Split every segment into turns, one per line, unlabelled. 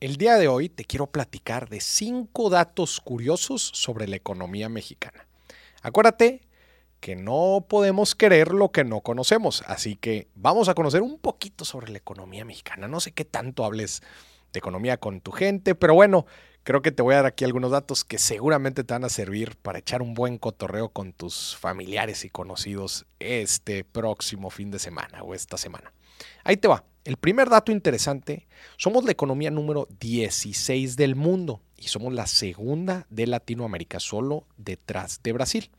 El día de hoy te quiero platicar de cinco datos curiosos sobre la economía mexicana. Acuérdate que no podemos querer lo que no conocemos, así que vamos a conocer un poquito sobre la economía mexicana. No sé qué tanto hables de economía con tu gente, pero bueno, creo que te voy a dar aquí algunos datos que seguramente te van a servir para echar un buen cotorreo con tus familiares y conocidos este próximo fin de semana o esta semana. Ahí te va. El primer dato interesante, somos la economía número 16 del mundo y somos la segunda de Latinoamérica, solo detrás de Brasil.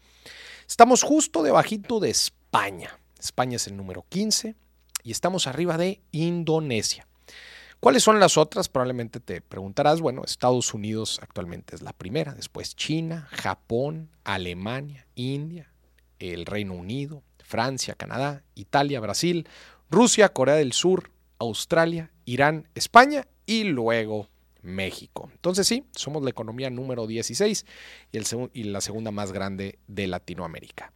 Estamos justo debajito de España. España es el número 15 y estamos arriba de Indonesia. ¿Cuáles son las otras? Probablemente te preguntarás. Bueno, Estados Unidos actualmente es la primera, después China, Japón, Alemania, India, el Reino Unido, Francia, Canadá, Italia, Brasil, Rusia, Corea del Sur, Australia, Irán, España y luego México. Entonces sí, somos la economía número 16 y, y la segunda más grande de Latinoamérica.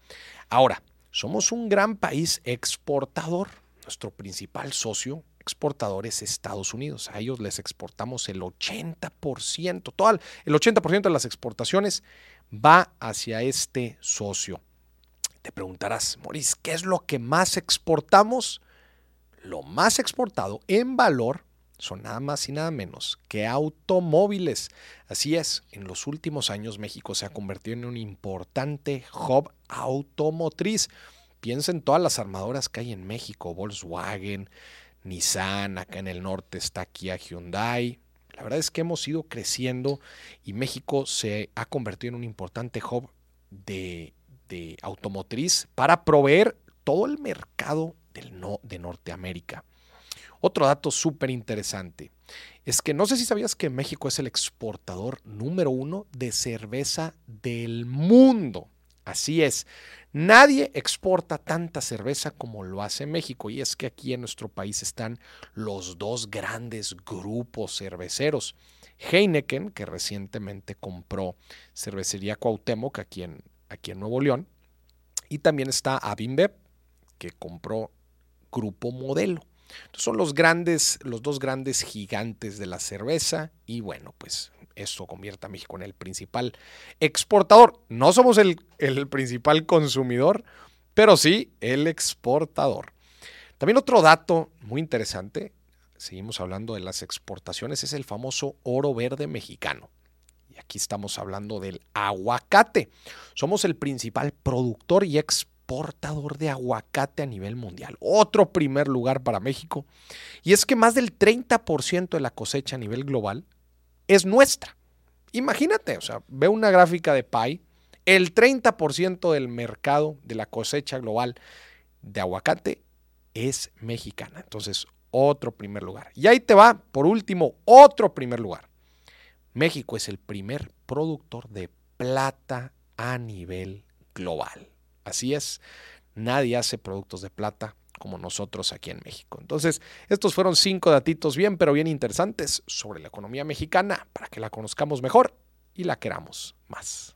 Ahora, somos un gran país exportador. Nuestro principal socio exportador es Estados Unidos. A ellos les exportamos el 80%. Todo el 80% de las exportaciones va hacia este socio. Te preguntarás, Maurice, ¿qué es lo que más exportamos? Lo más exportado en valor son nada más y nada menos que automóviles. Así es, en los últimos años México se ha convertido en un importante hub automotriz. Piensa en todas las armadoras que hay en México, Volkswagen, Nissan, acá en el norte está Kia Hyundai. La verdad es que hemos ido creciendo y México se ha convertido en un importante hub de, de automotriz para proveer todo el mercado no, de Norteamérica. Otro dato súper interesante es que no sé si sabías que México es el exportador número uno de cerveza del mundo. Así es, nadie exporta tanta cerveza como lo hace México y es que aquí en nuestro país están los dos grandes grupos cerveceros. Heineken, que recientemente compró cervecería Cuauhtémoc aquí en, aquí en Nuevo León, y también está Abimbev, que compró Grupo Modelo. son los grandes, los dos grandes gigantes de la cerveza y bueno, pues esto convierte a México en el principal exportador. No somos el, el principal consumidor, pero sí el exportador. También otro dato muy interesante, seguimos hablando de las exportaciones, es el famoso oro verde mexicano. Y aquí estamos hablando del aguacate. Somos el principal productor y exportador exportador de aguacate a nivel mundial. Otro primer lugar para México. Y es que más del 30% de la cosecha a nivel global es nuestra. Imagínate, o sea, ve una gráfica de PAI, el 30% del mercado de la cosecha global de aguacate es mexicana. Entonces, otro primer lugar. Y ahí te va, por último, otro primer lugar. México es el primer productor de plata a nivel global. Así es, nadie hace productos de plata como nosotros aquí en México. Entonces, estos fueron cinco datitos bien, pero bien interesantes sobre la economía mexicana para que la conozcamos mejor y la queramos más.